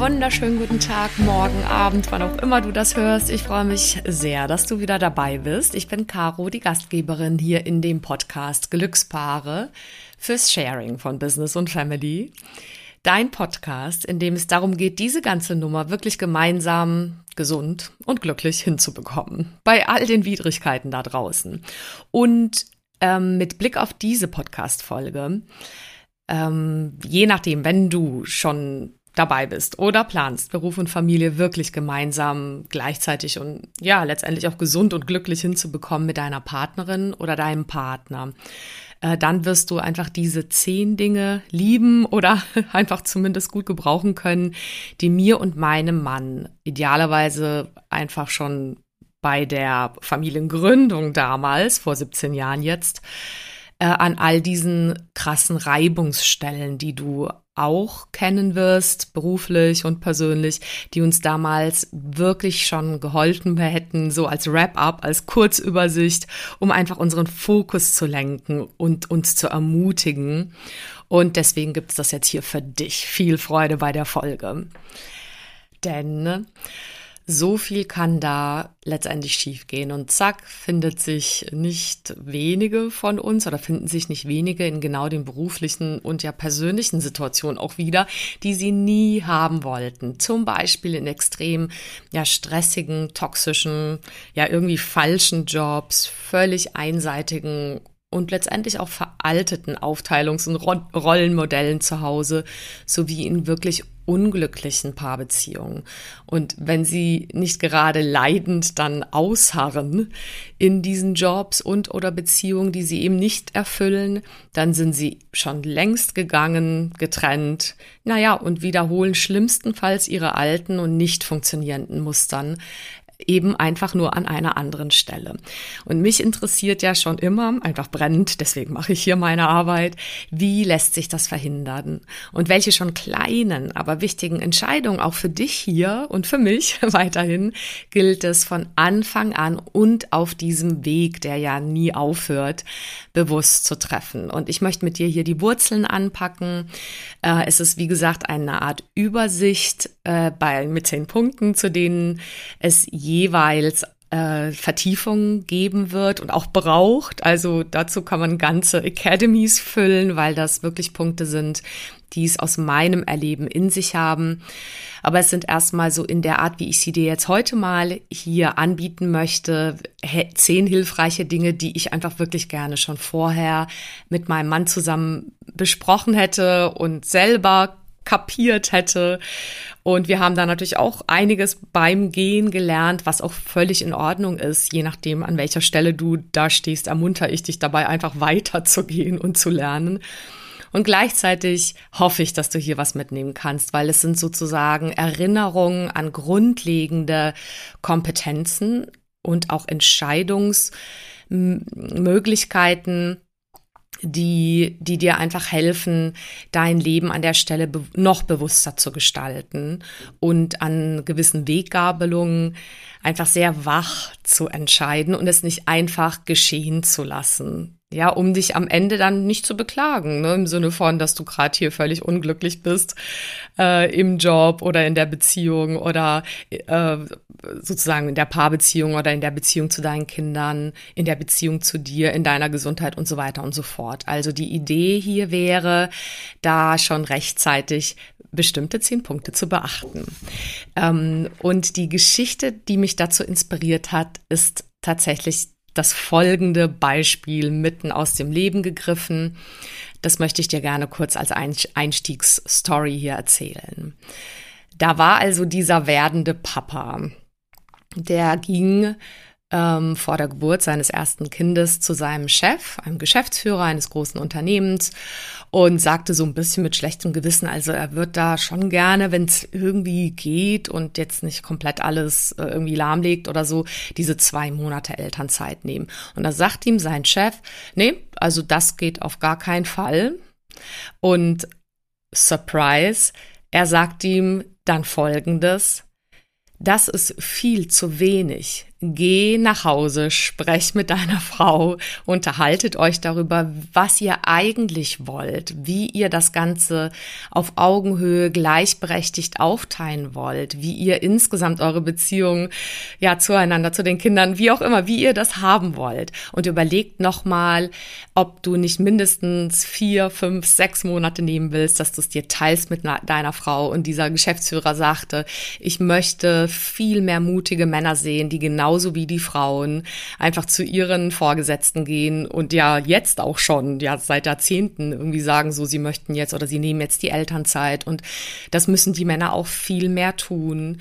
Wunderschönen guten Tag, morgen, Abend, wann auch immer du das hörst. Ich freue mich sehr, dass du wieder dabei bist. Ich bin Caro, die Gastgeberin hier in dem Podcast Glückspaare fürs Sharing von Business und Family. Dein Podcast, in dem es darum geht, diese ganze Nummer wirklich gemeinsam gesund und glücklich hinzubekommen. Bei all den Widrigkeiten da draußen. Und ähm, mit Blick auf diese Podcast-Folge, ähm, je nachdem, wenn du schon dabei bist oder planst, Beruf und Familie wirklich gemeinsam gleichzeitig und ja, letztendlich auch gesund und glücklich hinzubekommen mit deiner Partnerin oder deinem Partner, äh, dann wirst du einfach diese zehn Dinge lieben oder einfach zumindest gut gebrauchen können, die mir und meinem Mann idealerweise einfach schon bei der Familiengründung damals, vor 17 Jahren jetzt, äh, an all diesen krassen Reibungsstellen, die du auch kennen wirst, beruflich und persönlich, die uns damals wirklich schon geholfen hätten, so als Wrap-up, als Kurzübersicht, um einfach unseren Fokus zu lenken und uns zu ermutigen. Und deswegen gibt es das jetzt hier für dich. Viel Freude bei der Folge. Denn so viel kann da letztendlich schiefgehen. Und zack, findet sich nicht wenige von uns oder finden sich nicht wenige in genau den beruflichen und ja persönlichen Situationen auch wieder, die sie nie haben wollten. Zum Beispiel in extrem ja stressigen, toxischen, ja irgendwie falschen Jobs, völlig einseitigen und letztendlich auch veralteten Aufteilungs- und Rollenmodellen zu Hause sowie in wirklich unglücklichen Paarbeziehungen. Und wenn sie nicht gerade leidend dann ausharren in diesen Jobs und oder Beziehungen, die sie eben nicht erfüllen, dann sind sie schon längst gegangen, getrennt, naja, und wiederholen schlimmstenfalls ihre alten und nicht funktionierenden Mustern, eben einfach nur an einer anderen Stelle. Und mich interessiert ja schon immer, einfach brennend, deswegen mache ich hier meine Arbeit, wie lässt sich das verhindern? Und welche schon kleinen, aber wichtigen Entscheidungen auch für dich hier und für mich weiterhin gilt es von Anfang an und auf diesem Weg, der ja nie aufhört, bewusst zu treffen. Und ich möchte mit dir hier die Wurzeln anpacken. Äh, es ist, wie gesagt, eine Art Übersicht äh, bei, mit zehn Punkten, zu denen es jeweils äh, Vertiefungen geben wird und auch braucht. Also dazu kann man ganze Academies füllen, weil das wirklich Punkte sind, die es aus meinem Erleben in sich haben. Aber es sind erstmal so in der Art, wie ich sie dir jetzt heute mal hier anbieten möchte, zehn hilfreiche Dinge, die ich einfach wirklich gerne schon vorher mit meinem Mann zusammen besprochen hätte und selber kapiert hätte. Und wir haben da natürlich auch einiges beim Gehen gelernt, was auch völlig in Ordnung ist. Je nachdem, an welcher Stelle du da stehst, ermunter ich dich dabei, einfach weiterzugehen und zu lernen. Und gleichzeitig hoffe ich, dass du hier was mitnehmen kannst, weil es sind sozusagen Erinnerungen an grundlegende Kompetenzen und auch Entscheidungsmöglichkeiten, die, die dir einfach helfen, dein Leben an der Stelle be noch bewusster zu gestalten und an gewissen Weggabelungen einfach sehr wach zu entscheiden und es nicht einfach geschehen zu lassen. Ja, um dich am Ende dann nicht zu beklagen, ne? im Sinne von, dass du gerade hier völlig unglücklich bist äh, im Job oder in der Beziehung oder äh, sozusagen in der Paarbeziehung oder in der Beziehung zu deinen Kindern, in der Beziehung zu dir, in deiner Gesundheit und so weiter und so fort. Also die Idee hier wäre, da schon rechtzeitig bestimmte zehn Punkte zu beachten. Ähm, und die Geschichte, die mich dazu inspiriert hat, ist tatsächlich das folgende Beispiel mitten aus dem Leben gegriffen. Das möchte ich dir gerne kurz als Einstiegsstory hier erzählen. Da war also dieser werdende Papa. Der ging ähm, vor der Geburt seines ersten Kindes zu seinem Chef, einem Geschäftsführer eines großen Unternehmens und sagte so ein bisschen mit schlechtem Gewissen, also er wird da schon gerne, wenn es irgendwie geht und jetzt nicht komplett alles äh, irgendwie lahmlegt oder so, diese zwei Monate Elternzeit nehmen. Und da sagt ihm sein Chef, nee, also das geht auf gar keinen Fall. Und Surprise, er sagt ihm dann Folgendes, das ist viel zu wenig. Geh nach Hause, sprech mit deiner Frau, unterhaltet euch darüber, was ihr eigentlich wollt, wie ihr das Ganze auf Augenhöhe gleichberechtigt aufteilen wollt, wie ihr insgesamt eure Beziehung ja zueinander, zu den Kindern, wie auch immer, wie ihr das haben wollt. Und überlegt nochmal, ob du nicht mindestens vier, fünf, sechs Monate nehmen willst, dass du es dir teilst mit deiner Frau. Und dieser Geschäftsführer sagte, ich möchte viel mehr mutige Männer sehen, die genau genauso wie die Frauen einfach zu ihren Vorgesetzten gehen und ja jetzt auch schon, ja seit Jahrzehnten irgendwie sagen, so sie möchten jetzt oder sie nehmen jetzt die Elternzeit und das müssen die Männer auch viel mehr tun.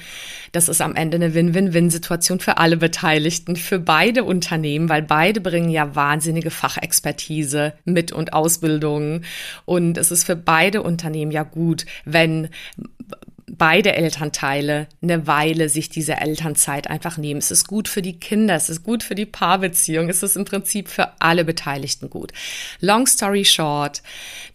Das ist am Ende eine Win-Win-Win-Situation für alle Beteiligten, für beide Unternehmen, weil beide bringen ja wahnsinnige Fachexpertise mit und Ausbildung und es ist für beide Unternehmen ja gut, wenn beide Elternteile eine Weile sich diese Elternzeit einfach nehmen. Es ist gut für die Kinder, es ist gut für die Paarbeziehung, es ist im Prinzip für alle Beteiligten gut. Long story short,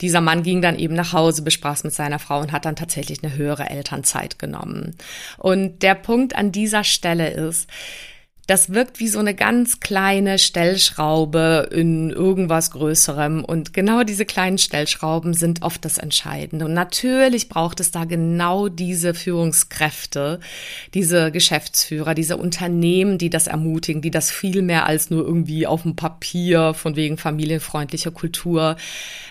dieser Mann ging dann eben nach Hause, besprach es mit seiner Frau und hat dann tatsächlich eine höhere Elternzeit genommen. Und der Punkt an dieser Stelle ist, das wirkt wie so eine ganz kleine Stellschraube in irgendwas Größerem. Und genau diese kleinen Stellschrauben sind oft das Entscheidende. Und natürlich braucht es da genau diese Führungskräfte, diese Geschäftsführer, diese Unternehmen, die das ermutigen, die das viel mehr als nur irgendwie auf dem Papier von wegen familienfreundlicher Kultur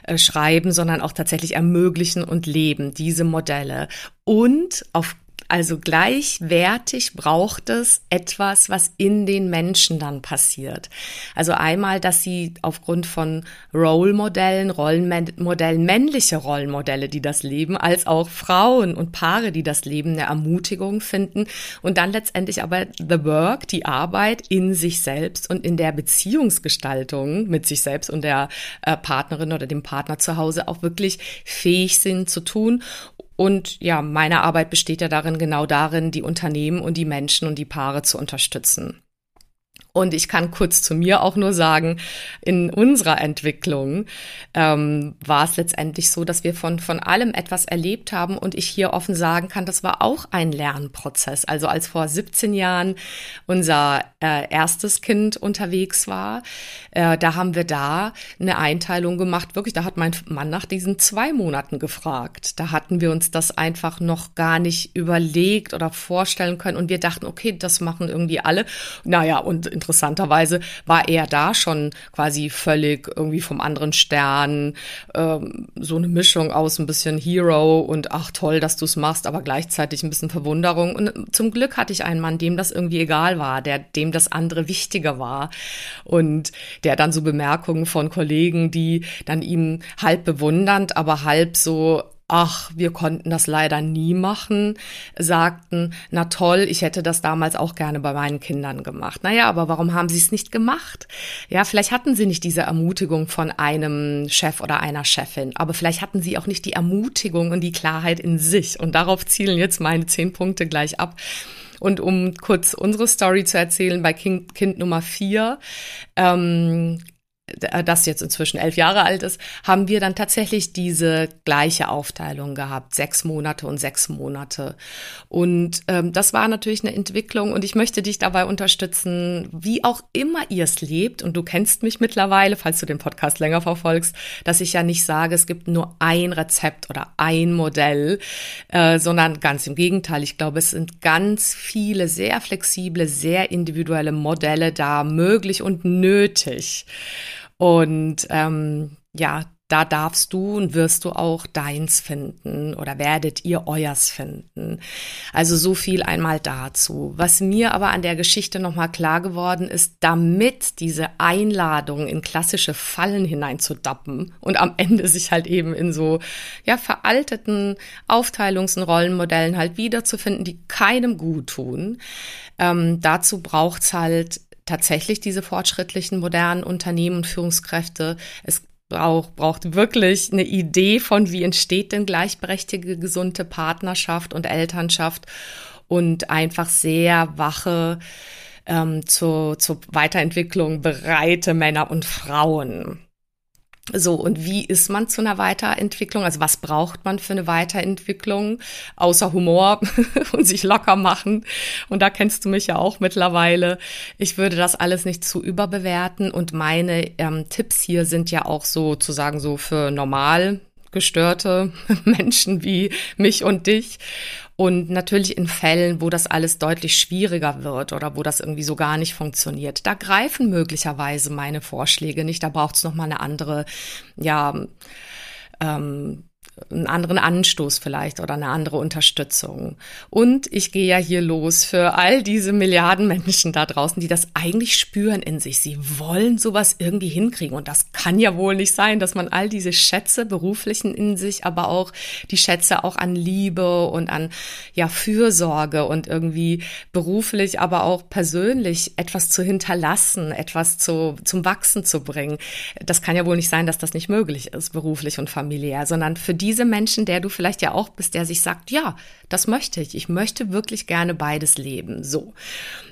äh, schreiben, sondern auch tatsächlich ermöglichen und leben diese Modelle. Und auf also gleichwertig braucht es etwas, was in den Menschen dann passiert. Also einmal, dass sie aufgrund von Rollemodellen, Rollenmodellen, männliche Rollenmodelle, die das leben, als auch Frauen und Paare, die das leben, eine Ermutigung finden und dann letztendlich aber the work, die Arbeit in sich selbst und in der Beziehungsgestaltung mit sich selbst und der äh, Partnerin oder dem Partner zu Hause auch wirklich fähig sind zu tun und ja, meine Arbeit besteht ja darin, genau darin, die Unternehmen und die Menschen und die Paare zu unterstützen. Und ich kann kurz zu mir auch nur sagen, in unserer Entwicklung ähm, war es letztendlich so, dass wir von, von allem etwas erlebt haben und ich hier offen sagen kann, das war auch ein Lernprozess. Also als vor 17 Jahren unser äh, erstes Kind unterwegs war, äh, da haben wir da eine Einteilung gemacht. Wirklich, da hat mein Mann nach diesen zwei Monaten gefragt. Da hatten wir uns das einfach noch gar nicht überlegt oder vorstellen können und wir dachten, okay, das machen irgendwie alle. Naja, und interessanterweise war er da schon quasi völlig irgendwie vom anderen Stern, ähm, so eine Mischung aus ein bisschen Hero und ach toll, dass du es machst, aber gleichzeitig ein bisschen Verwunderung. Und zum Glück hatte ich einen Mann, dem das irgendwie egal war, der dem das andere wichtiger war und der dann so Bemerkungen von Kollegen, die dann ihm halb bewundernd, aber halb so ach, wir konnten das leider nie machen, sagten, na toll, ich hätte das damals auch gerne bei meinen Kindern gemacht. Naja, aber warum haben sie es nicht gemacht? Ja, vielleicht hatten sie nicht diese Ermutigung von einem Chef oder einer Chefin, aber vielleicht hatten sie auch nicht die Ermutigung und die Klarheit in sich. Und darauf zielen jetzt meine zehn Punkte gleich ab. Und um kurz unsere Story zu erzählen, bei Kind, kind Nummer vier ähm, äh, das jetzt inzwischen elf Jahre alt ist, haben wir dann tatsächlich diese gleiche Aufteilung gehabt, sechs Monate und sechs Monate. Und ähm, das war natürlich eine Entwicklung und ich möchte dich dabei unterstützen, wie auch immer ihr es lebt. Und du kennst mich mittlerweile, falls du den Podcast länger verfolgst, dass ich ja nicht sage, es gibt nur ein Rezept oder ein Modell, äh, sondern ganz im Gegenteil. Ich glaube, es sind ganz viele sehr flexible, sehr individuelle Modelle da möglich und nötig. Und ähm, ja, da darfst du und wirst du auch deins finden oder werdet ihr euers finden. Also so viel einmal dazu. Was mir aber an der Geschichte nochmal klar geworden ist, damit diese Einladung in klassische Fallen hineinzudappen und am Ende sich halt eben in so, ja, veralteten Aufteilungs- und Rollenmodellen halt wiederzufinden, die keinem gut tun. Ähm, dazu braucht's halt tatsächlich diese fortschrittlichen modernen Unternehmen und Führungskräfte. Es braucht, braucht wirklich eine Idee von, wie entsteht denn gleichberechtigte, gesunde Partnerschaft und Elternschaft und einfach sehr wache, ähm, zur, zur Weiterentwicklung bereite Männer und Frauen. So, und wie ist man zu einer Weiterentwicklung? Also was braucht man für eine Weiterentwicklung? Außer Humor und sich locker machen. Und da kennst du mich ja auch mittlerweile. Ich würde das alles nicht zu überbewerten. Und meine ähm, Tipps hier sind ja auch sozusagen so für normal gestörte Menschen wie mich und dich. Und natürlich in Fällen, wo das alles deutlich schwieriger wird oder wo das irgendwie so gar nicht funktioniert, da greifen möglicherweise meine Vorschläge nicht. Da braucht es nochmal eine andere, ja, ähm, einen anderen Anstoß vielleicht oder eine andere Unterstützung. Und ich gehe ja hier los für all diese Milliarden Menschen da draußen, die das eigentlich spüren in sich. Sie wollen sowas irgendwie hinkriegen. Und das kann ja wohl nicht sein, dass man all diese Schätze beruflichen in sich, aber auch die Schätze auch an Liebe und an ja Fürsorge und irgendwie beruflich, aber auch persönlich etwas zu hinterlassen, etwas zu, zum Wachsen zu bringen. Das kann ja wohl nicht sein, dass das nicht möglich ist, beruflich und familiär, sondern für diese Menschen, der du vielleicht ja auch bist, der sich sagt, ja, das möchte ich. Ich möchte wirklich gerne beides leben. So.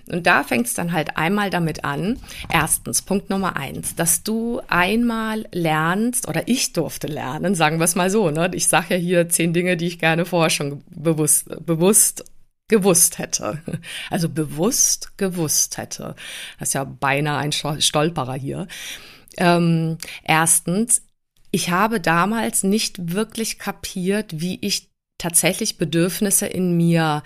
Und da fängt es dann halt einmal damit an. Erstens, Punkt Nummer eins, dass du einmal lernst, oder ich durfte lernen, sagen wir es mal so, ne? Ich sage ja hier zehn Dinge, die ich gerne vorher schon bewusst, bewusst gewusst hätte. Also bewusst gewusst hätte. Das ist ja beinahe ein Stolperer hier. Ähm, erstens, ich habe damals nicht wirklich kapiert, wie ich tatsächlich Bedürfnisse in mir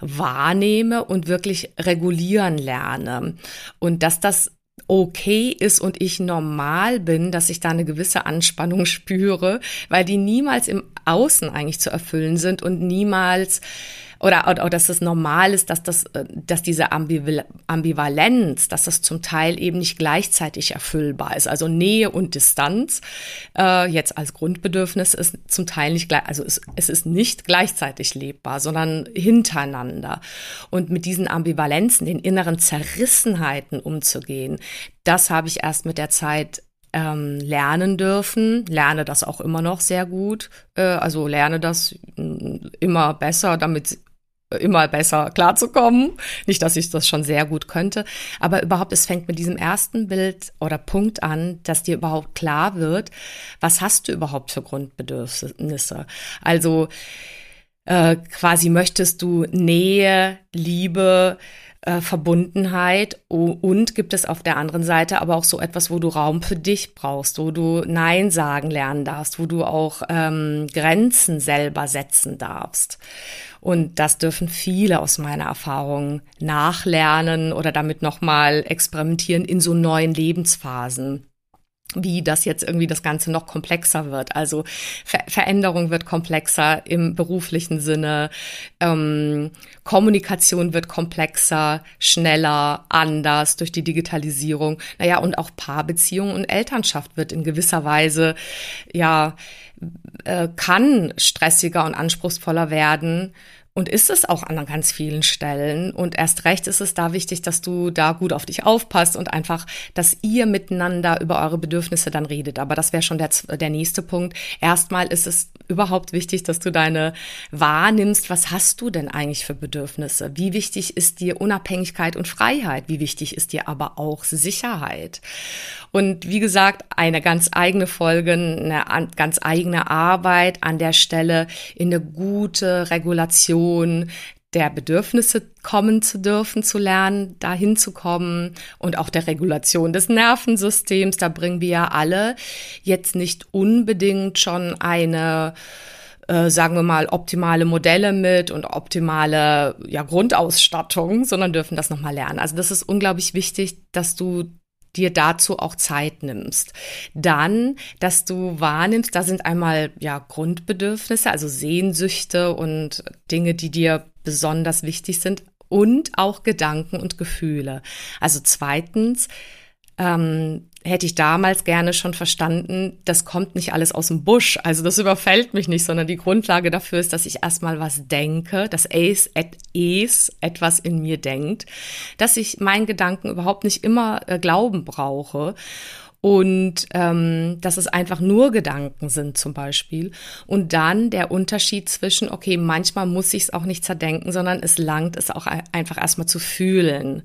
wahrnehme und wirklich regulieren lerne. Und dass das okay ist und ich normal bin, dass ich da eine gewisse Anspannung spüre, weil die niemals im Außen eigentlich zu erfüllen sind und niemals oder, oder dass das normal ist, dass das, äh, dass diese Ambivalenz, dass das zum Teil eben nicht gleichzeitig erfüllbar ist. Also Nähe und Distanz äh, jetzt als Grundbedürfnis ist zum Teil nicht gleich, also es, es ist nicht gleichzeitig lebbar, sondern hintereinander. Und mit diesen Ambivalenzen, den inneren Zerrissenheiten umzugehen, das habe ich erst mit der Zeit ähm, lernen dürfen, lerne das auch immer noch sehr gut, äh, also lerne das mm, immer besser, damit immer besser klarzukommen. Nicht, dass ich das schon sehr gut könnte, aber überhaupt, es fängt mit diesem ersten Bild oder Punkt an, dass dir überhaupt klar wird, was hast du überhaupt für Grundbedürfnisse. Also äh, quasi möchtest du Nähe, Liebe, äh, Verbundenheit und gibt es auf der anderen Seite aber auch so etwas, wo du Raum für dich brauchst, wo du Nein sagen lernen darfst, wo du auch ähm, Grenzen selber setzen darfst. Und das dürfen viele aus meiner Erfahrung nachlernen oder damit nochmal experimentieren in so neuen Lebensphasen wie das jetzt irgendwie das Ganze noch komplexer wird. Also Ver Veränderung wird komplexer im beruflichen Sinne, ähm, Kommunikation wird komplexer, schneller, anders durch die Digitalisierung. Naja, und auch Paarbeziehung und Elternschaft wird in gewisser Weise, ja, äh, kann stressiger und anspruchsvoller werden und ist es auch an ganz vielen Stellen. Und erst recht ist es da wichtig, dass du da gut auf dich aufpasst und einfach, dass ihr miteinander über eure Bedürfnisse dann redet. Aber das wäre schon der, der nächste Punkt. Erstmal ist es überhaupt wichtig, dass du deine wahrnimmst. Was hast du denn eigentlich für Bedürfnisse? Wie wichtig ist dir Unabhängigkeit und Freiheit? Wie wichtig ist dir aber auch Sicherheit? Und wie gesagt, eine ganz eigene Folge, eine ganz eigene Arbeit an der Stelle in eine gute Regulation der Bedürfnisse kommen zu dürfen, zu lernen, dahin zu kommen und auch der Regulation des Nervensystems. Da bringen wir ja alle jetzt nicht unbedingt schon eine äh, sagen wir mal, optimale Modelle mit und optimale ja, Grundausstattung, sondern dürfen das nochmal lernen. Also das ist unglaublich wichtig, dass du dir dazu auch Zeit nimmst. Dann, dass du wahrnimmst, da sind einmal ja Grundbedürfnisse, also Sehnsüchte und Dinge, die dir besonders wichtig sind und auch Gedanken und Gefühle. Also zweitens, ähm, hätte ich damals gerne schon verstanden, das kommt nicht alles aus dem Busch. Also das überfällt mich nicht, sondern die Grundlage dafür ist, dass ich erstmal was denke, dass es, es etwas in mir denkt, dass ich meinen Gedanken überhaupt nicht immer äh, Glauben brauche und ähm, dass es einfach nur Gedanken sind zum Beispiel. Und dann der Unterschied zwischen, okay, manchmal muss ich es auch nicht zerdenken, sondern es langt es auch einfach erstmal zu fühlen,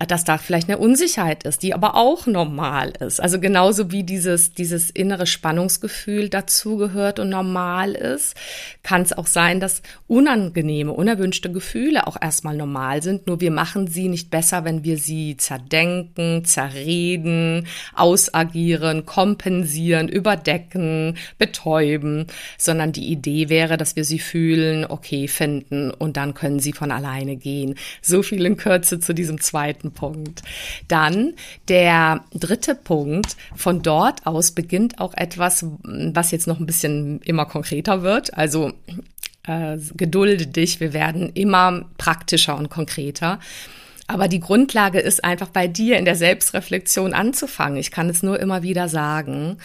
äh, dass da vielleicht eine Unsicherheit ist, die aber auch normal ist. Also genauso wie dieses, dieses innere Spannungsgefühl dazugehört und normal ist, kann es auch sein, dass unangenehme, unerwünschte Gefühle auch erstmal normal sind. Nur wir machen sie nicht besser, wenn wir sie zerdenken, zerreden, aus ausagieren, kompensieren, überdecken, betäuben, sondern die Idee wäre, dass wir sie fühlen, okay finden und dann können sie von alleine gehen. So viel in Kürze zu diesem zweiten Punkt. Dann der dritte Punkt. Von dort aus beginnt auch etwas, was jetzt noch ein bisschen immer konkreter wird. Also äh, gedulde dich, wir werden immer praktischer und konkreter. Aber die Grundlage ist einfach bei dir in der Selbstreflexion anzufangen. Ich kann es nur immer wieder sagen.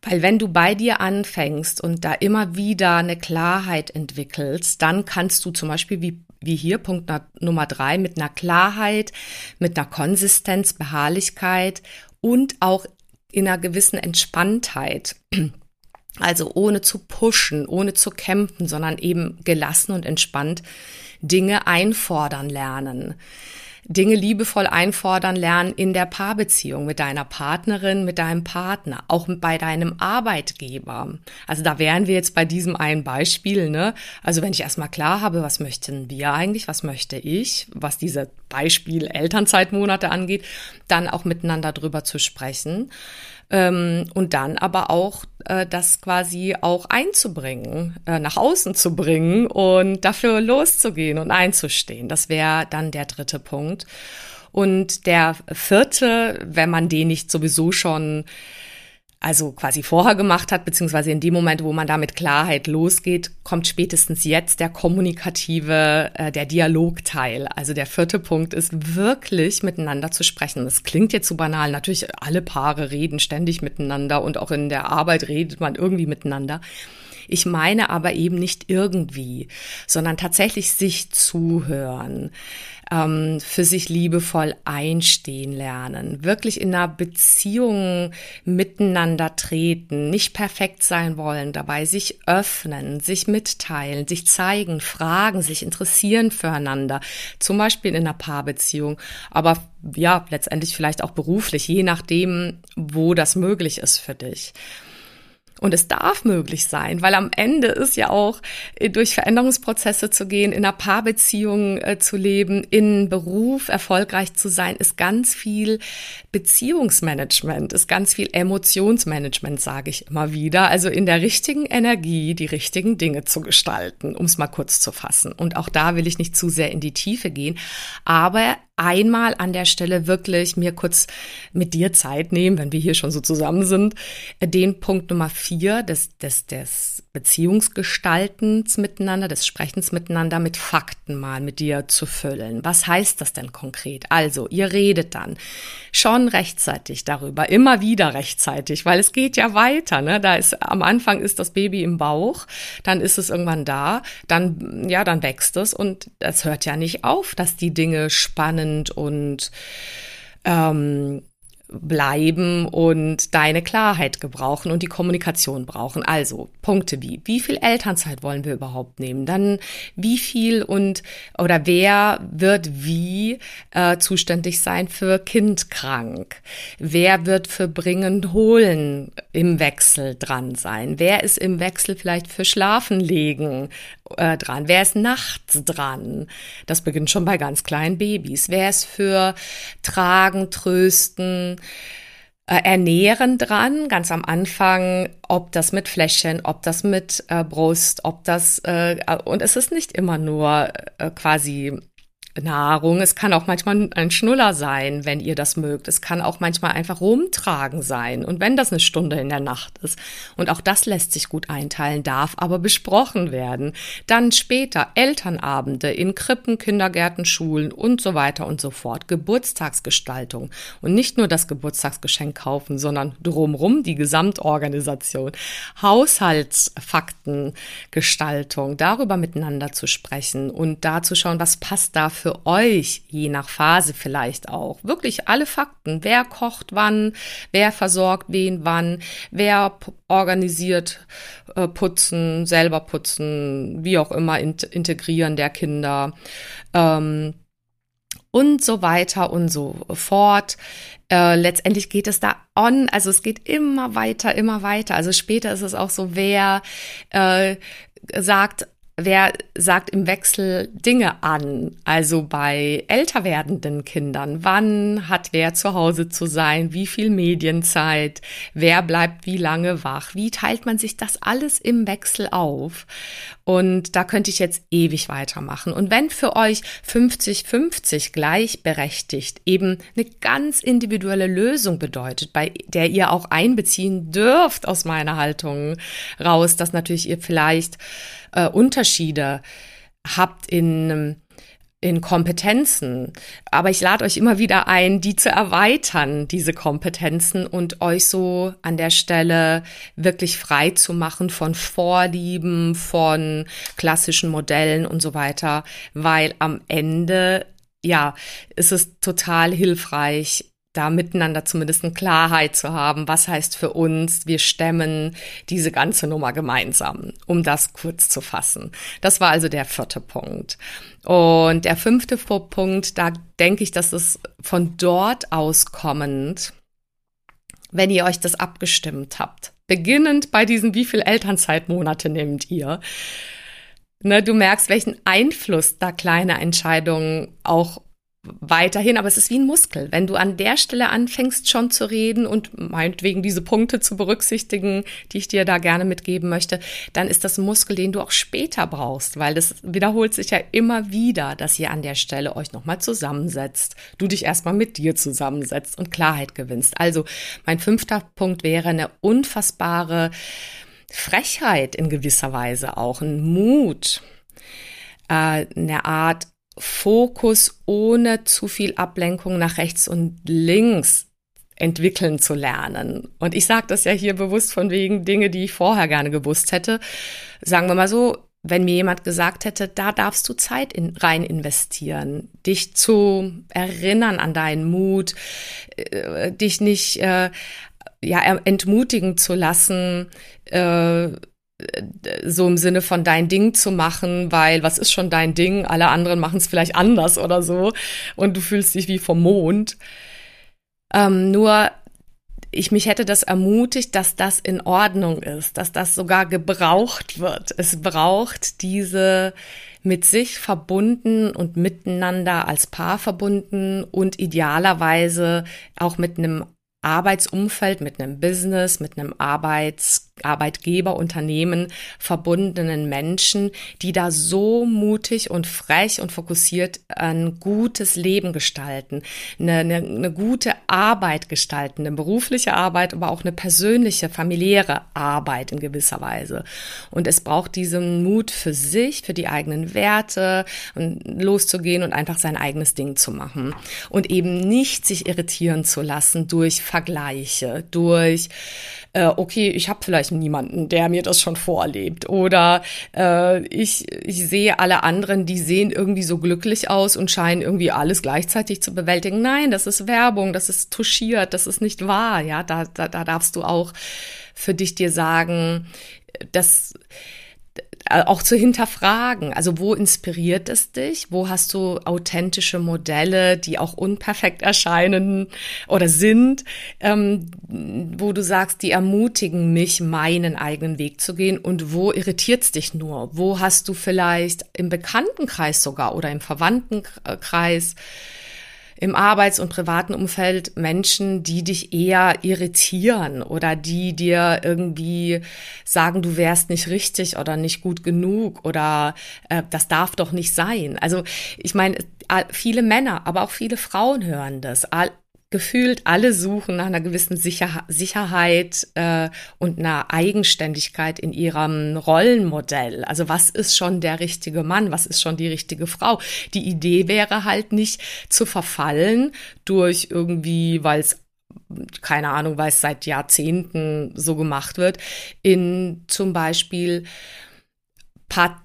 Weil wenn du bei dir anfängst und da immer wieder eine Klarheit entwickelst, dann kannst du zum Beispiel wie, wie hier Punkt Nummer drei mit einer Klarheit, mit einer Konsistenz, Beharrlichkeit und auch in einer gewissen Entspanntheit also ohne zu pushen, ohne zu kämpfen, sondern eben gelassen und entspannt Dinge einfordern lernen. Dinge liebevoll einfordern lernen in der Paarbeziehung mit deiner Partnerin, mit deinem Partner, auch bei deinem Arbeitgeber. Also da wären wir jetzt bei diesem einen Beispiel, ne? Also wenn ich erstmal klar habe, was möchten wir eigentlich, was möchte ich, was diese Beispiel Elternzeitmonate angeht, dann auch miteinander drüber zu sprechen ähm, und dann aber auch äh, das quasi auch einzubringen, äh, nach außen zu bringen und dafür loszugehen und einzustehen. Das wäre dann der dritte Punkt. Und der vierte, wenn man den nicht sowieso schon also quasi vorher gemacht hat, beziehungsweise in dem Moment, wo man da mit Klarheit losgeht, kommt spätestens jetzt der kommunikative, äh, der Dialogteil. Also der vierte Punkt ist wirklich miteinander zu sprechen. Das klingt jetzt so banal. Natürlich, alle Paare reden ständig miteinander und auch in der Arbeit redet man irgendwie miteinander. Ich meine aber eben nicht irgendwie, sondern tatsächlich sich zuhören, ähm, für sich liebevoll einstehen lernen, wirklich in einer Beziehung miteinander treten, nicht perfekt sein wollen, dabei sich öffnen, sich mitteilen, sich zeigen, fragen, sich interessieren füreinander, zum Beispiel in einer Paarbeziehung, aber ja, letztendlich vielleicht auch beruflich, je nachdem, wo das möglich ist für dich. Und es darf möglich sein, weil am Ende ist ja auch äh, durch Veränderungsprozesse zu gehen, in einer Paarbeziehung äh, zu leben, in Beruf erfolgreich zu sein, ist ganz viel Beziehungsmanagement, ist ganz viel Emotionsmanagement, sage ich immer wieder. Also in der richtigen Energie die richtigen Dinge zu gestalten, um es mal kurz zu fassen. Und auch da will ich nicht zu sehr in die Tiefe gehen, aber einmal an der Stelle wirklich mir kurz mit dir Zeit nehmen, wenn wir hier schon so zusammen sind, den Punkt Nummer vier des, des, des Beziehungsgestaltens miteinander, des Sprechens miteinander mit Fakten mal mit dir zu füllen. Was heißt das denn konkret? Also, ihr redet dann schon rechtzeitig darüber, immer wieder rechtzeitig, weil es geht ja weiter, ne? Da ist, am Anfang ist das Baby im Bauch, dann ist es irgendwann da, dann, ja, dann wächst es und es hört ja nicht auf, dass die Dinge spannend und ähm, bleiben und deine Klarheit gebrauchen und die Kommunikation brauchen. Also Punkte wie, wie viel Elternzeit wollen wir überhaupt nehmen? Dann wie viel und oder wer wird wie äh, zuständig sein für Kind krank? Wer wird für Bringen, Holen im Wechsel dran sein? Wer ist im Wechsel vielleicht für Schlafen legen äh, dran? Wer ist nachts dran? Das beginnt schon bei ganz kleinen Babys. Wer ist für Tragen, Trösten, äh, Ernähren dran, ganz am Anfang, ob das mit Fläschchen, ob das mit äh, Brust, ob das, äh, und es ist nicht immer nur äh, quasi Nahrung. Es kann auch manchmal ein Schnuller sein, wenn ihr das mögt. Es kann auch manchmal einfach rumtragen sein. Und wenn das eine Stunde in der Nacht ist. Und auch das lässt sich gut einteilen, darf aber besprochen werden. Dann später Elternabende in Krippen, Kindergärten, Schulen und so weiter und so fort. Geburtstagsgestaltung. Und nicht nur das Geburtstagsgeschenk kaufen, sondern drumrum die Gesamtorganisation. Haushaltsfaktengestaltung. Darüber miteinander zu sprechen und da zu schauen, was passt da für euch, je nach Phase vielleicht auch. Wirklich alle Fakten. Wer kocht wann, wer versorgt wen wann, wer organisiert äh, putzen, selber putzen, wie auch immer, int integrieren der Kinder. Ähm, und so weiter und so fort. Äh, letztendlich geht es da on, also es geht immer weiter, immer weiter. Also später ist es auch so, wer äh, sagt, wer sagt im Wechsel Dinge an? Also bei älter werdenden Kindern. Wann hat wer zu Hause zu sein? Wie viel Medienzeit? Wer bleibt wie lange wach? Wie teilt man sich das alles im Wechsel auf? Und da könnte ich jetzt ewig weitermachen. Und wenn für euch 50-50 gleichberechtigt eben eine ganz individuelle Lösung bedeutet, bei der ihr auch einbeziehen dürft aus meiner Haltung raus, dass natürlich ihr vielleicht äh, Unterschiede habt in in Kompetenzen. Aber ich lade euch immer wieder ein, die zu erweitern, diese Kompetenzen und euch so an der Stelle wirklich frei zu machen von Vorlieben, von klassischen Modellen und so weiter, weil am Ende ja, ist es total hilfreich, da miteinander zumindest eine Klarheit zu haben, was heißt für uns, wir stemmen diese ganze Nummer gemeinsam, um das kurz zu fassen. Das war also der vierte Punkt. Und der fünfte Punkt, da denke ich, dass es von dort aus kommend, wenn ihr euch das abgestimmt habt, beginnend bei diesen, wie viel Elternzeitmonate nehmt ihr, ne, du merkst, welchen Einfluss da kleine Entscheidungen auch weiterhin, aber es ist wie ein Muskel. Wenn du an der Stelle anfängst schon zu reden und meinetwegen diese Punkte zu berücksichtigen, die ich dir da gerne mitgeben möchte, dann ist das ein Muskel, den du auch später brauchst, weil das wiederholt sich ja immer wieder, dass ihr an der Stelle euch nochmal zusammensetzt, du dich erstmal mit dir zusammensetzt und Klarheit gewinnst. Also mein fünfter Punkt wäre eine unfassbare Frechheit in gewisser Weise auch, ein Mut, äh, eine Art Fokus ohne zu viel Ablenkung nach rechts und links entwickeln zu lernen. Und ich sage das ja hier bewusst von wegen Dinge, die ich vorher gerne gewusst hätte. Sagen wir mal so, wenn mir jemand gesagt hätte, da darfst du Zeit in, rein investieren, dich zu erinnern an deinen Mut, äh, dich nicht äh, ja entmutigen zu lassen, äh, so im Sinne von dein Ding zu machen, weil was ist schon dein Ding? Alle anderen machen es vielleicht anders oder so und du fühlst dich wie vom Mond. Ähm, nur ich mich hätte das ermutigt, dass das in Ordnung ist, dass das sogar gebraucht wird. Es braucht diese mit sich verbunden und miteinander als Paar verbunden und idealerweise auch mit einem Arbeitsumfeld, mit einem Business, mit einem Arbeits Arbeitgeber, Unternehmen verbundenen Menschen, die da so mutig und frech und fokussiert ein gutes Leben gestalten, eine, eine, eine gute Arbeit gestalten, eine berufliche Arbeit, aber auch eine persönliche, familiäre Arbeit in gewisser Weise. Und es braucht diesen Mut für sich, für die eigenen Werte loszugehen und einfach sein eigenes Ding zu machen und eben nicht sich irritieren zu lassen durch Vergleiche, durch äh, okay, ich habe vielleicht niemanden, der mir das schon vorlebt. Oder äh, ich, ich sehe alle anderen, die sehen irgendwie so glücklich aus und scheinen irgendwie alles gleichzeitig zu bewältigen. Nein, das ist Werbung, das ist touchiert, das ist nicht wahr. Ja, da, da, da darfst du auch für dich dir sagen, dass auch zu hinterfragen. Also wo inspiriert es dich? Wo hast du authentische Modelle, die auch unperfekt erscheinen oder sind, ähm, wo du sagst, die ermutigen mich, meinen eigenen Weg zu gehen? Und wo irritiert es dich nur? Wo hast du vielleicht im Bekanntenkreis sogar oder im Verwandtenkreis im Arbeits- und privaten Umfeld Menschen, die dich eher irritieren oder die dir irgendwie sagen, du wärst nicht richtig oder nicht gut genug oder äh, das darf doch nicht sein. Also ich meine, viele Männer, aber auch viele Frauen hören das gefühlt alle suchen nach einer gewissen Sicher Sicherheit äh, und einer Eigenständigkeit in ihrem Rollenmodell. Also was ist schon der richtige Mann? Was ist schon die richtige Frau? Die Idee wäre halt nicht zu verfallen durch irgendwie, weil es keine Ahnung, weil es seit Jahrzehnten so gemacht wird, in zum Beispiel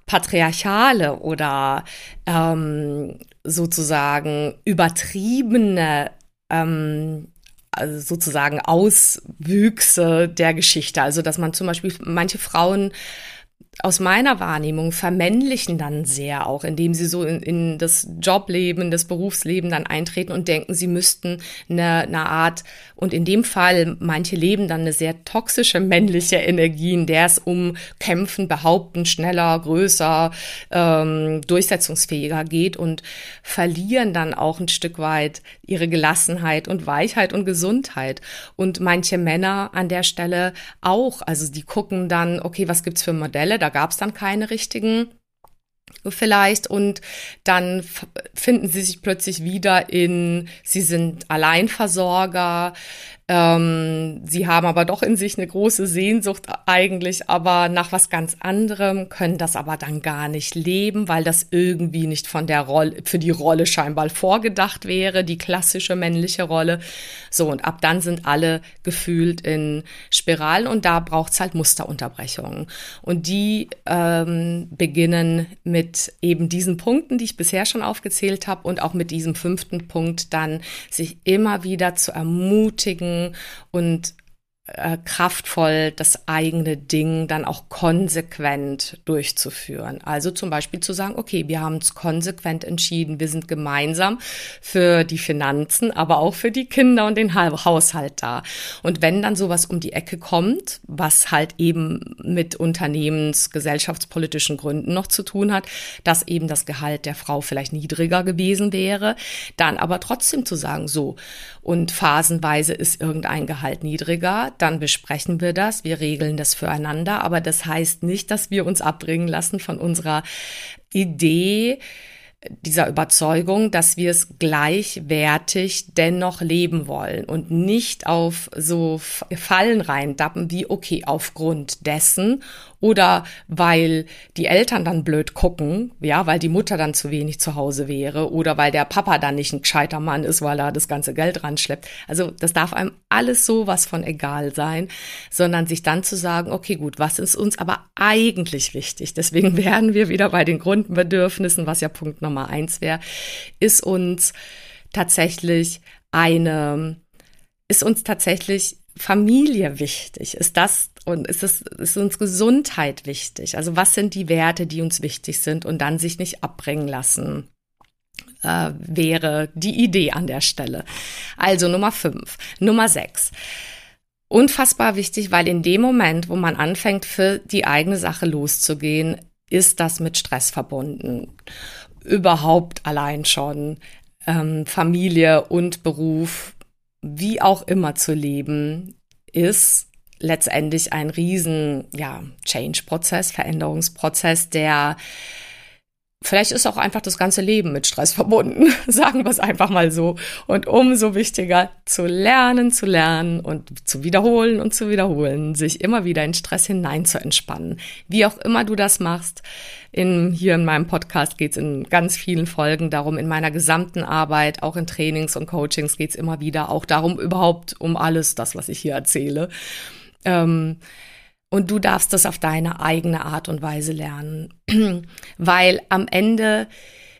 patriarchale oder ähm, sozusagen übertriebene ähm, also sozusagen Auswüchse der Geschichte. Also dass man zum Beispiel manche Frauen aus meiner Wahrnehmung vermännlichen dann sehr auch, indem sie so in, in das Jobleben, das Berufsleben dann eintreten und denken, sie müssten eine, eine Art, und in dem Fall, manche leben dann eine sehr toxische männliche Energie, in der es um Kämpfen, Behaupten, schneller, größer, ähm, durchsetzungsfähiger geht und verlieren dann auch ein Stück weit ihre Gelassenheit und Weichheit und Gesundheit. Und manche Männer an der Stelle auch, also die gucken dann, okay, was gibt's für Modelle? Da gab es dann keine richtigen vielleicht. Und dann finden sie sich plötzlich wieder in, sie sind Alleinversorger, ähm, sie haben aber doch in sich eine große Sehnsucht eigentlich, aber nach was ganz anderem, können das aber dann gar nicht leben, weil das irgendwie nicht von der Rolle, für die Rolle scheinbar vorgedacht wäre, die klassische männliche Rolle. So, und ab dann sind alle gefühlt in Spiralen und da braucht's halt Musterunterbrechungen. Und die ähm, beginnen mit eben diesen Punkten, die ich bisher schon aufgezählt habe und auch mit diesem fünften Punkt dann sich immer wieder zu ermutigen, und äh, kraftvoll das eigene Ding dann auch konsequent durchzuführen. Also zum Beispiel zu sagen, okay, wir haben uns konsequent entschieden, wir sind gemeinsam für die Finanzen, aber auch für die Kinder und den Haushalt da. Und wenn dann sowas um die Ecke kommt, was halt eben mit Unternehmens, gesellschaftspolitischen Gründen noch zu tun hat, dass eben das Gehalt der Frau vielleicht niedriger gewesen wäre, dann aber trotzdem zu sagen, so, und phasenweise ist irgendein Gehalt niedriger, dann besprechen wir das, wir regeln das füreinander, aber das heißt nicht, dass wir uns abbringen lassen von unserer Idee, dieser Überzeugung, dass wir es gleichwertig dennoch leben wollen und nicht auf so Fallen reindappen wie, okay, aufgrund dessen oder weil die Eltern dann blöd gucken, ja, weil die Mutter dann zu wenig zu Hause wäre oder weil der Papa dann nicht ein gescheiter Mann ist, weil er das ganze Geld ranschleppt. Also das darf einem alles so was von egal sein, sondern sich dann zu sagen, okay, gut, was ist uns aber eigentlich wichtig? Deswegen werden wir wieder bei den Grundbedürfnissen, was ja Punkt Nummer eins wäre, ist uns tatsächlich eine, ist uns tatsächlich Familie wichtig? Ist das und ist es ist uns Gesundheit wichtig? Also was sind die Werte, die uns wichtig sind und dann sich nicht abbringen lassen? Äh, wäre die Idee an der Stelle. Also Nummer fünf, Nummer sechs. Unfassbar wichtig, weil in dem Moment, wo man anfängt, für die eigene Sache loszugehen, ist das mit Stress verbunden. Überhaupt allein schon ähm, Familie und Beruf wie auch immer zu leben, ist letztendlich ein riesen, ja, Change-Prozess, Veränderungsprozess, der Vielleicht ist auch einfach das ganze Leben mit Stress verbunden, sagen wir es einfach mal so. Und umso wichtiger zu lernen, zu lernen und zu wiederholen und zu wiederholen, sich immer wieder in Stress hinein zu entspannen. Wie auch immer du das machst, in, hier in meinem Podcast geht es in ganz vielen Folgen darum, in meiner gesamten Arbeit, auch in Trainings und Coachings geht es immer wieder auch darum, überhaupt um alles, das, was ich hier erzähle. Ähm, und du darfst das auf deine eigene Art und Weise lernen. Weil am Ende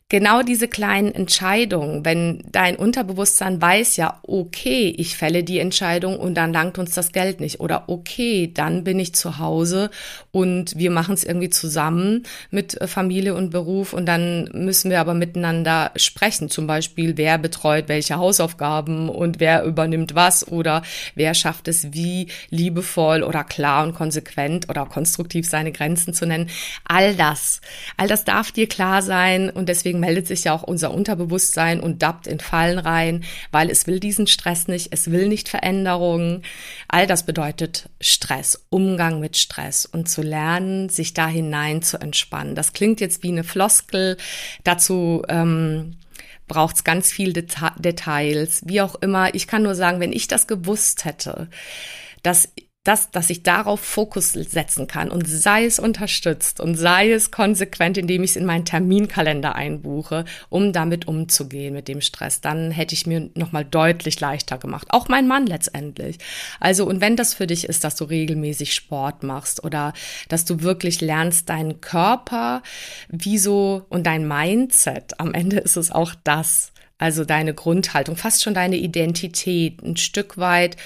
genau diese kleinen Entscheidungen, wenn dein Unterbewusstsein weiß ja, okay, ich fälle die Entscheidung und dann langt uns das Geld nicht. Oder okay, dann bin ich zu Hause und wir machen es irgendwie zusammen mit äh, Familie und Beruf und dann müssen wir aber miteinander sprechen, zum Beispiel, wer betreut welche Hausaufgaben und wer übernimmt was oder wer schafft es wie liebevoll oder klar und konsequent oder konstruktiv seine Grenzen zu nennen. All das, all das darf dir klar sein und deswegen deswegen meldet sich ja auch unser Unterbewusstsein und dappt in Fallen rein, weil es will diesen Stress nicht, es will nicht Veränderungen. All das bedeutet Stress, Umgang mit Stress und zu lernen, sich da hinein zu entspannen. Das klingt jetzt wie eine Floskel. Dazu ähm, braucht es ganz viel Deta Details, wie auch immer. Ich kann nur sagen, wenn ich das gewusst hätte, dass das, dass ich darauf Fokus setzen kann und sei es unterstützt und sei es konsequent, indem ich es in meinen Terminkalender einbuche, um damit umzugehen mit dem Stress, dann hätte ich mir nochmal deutlich leichter gemacht. Auch mein Mann letztendlich. Also, und wenn das für dich ist, dass du regelmäßig Sport machst oder dass du wirklich lernst, deinen Körper, wieso und dein Mindset, am Ende ist es auch das, also deine Grundhaltung, fast schon deine Identität, ein Stück weit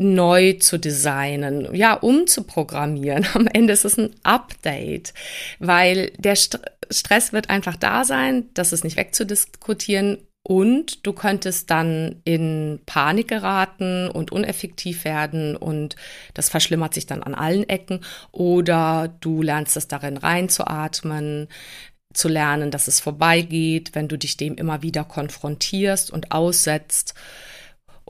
neu zu designen, ja, umzuprogrammieren. Am Ende ist es ein Update, weil der St Stress wird einfach da sein, das ist nicht wegzudiskutieren und du könntest dann in Panik geraten und uneffektiv werden und das verschlimmert sich dann an allen Ecken. Oder du lernst es darin reinzuatmen, zu lernen, dass es vorbeigeht, wenn du dich dem immer wieder konfrontierst und aussetzt.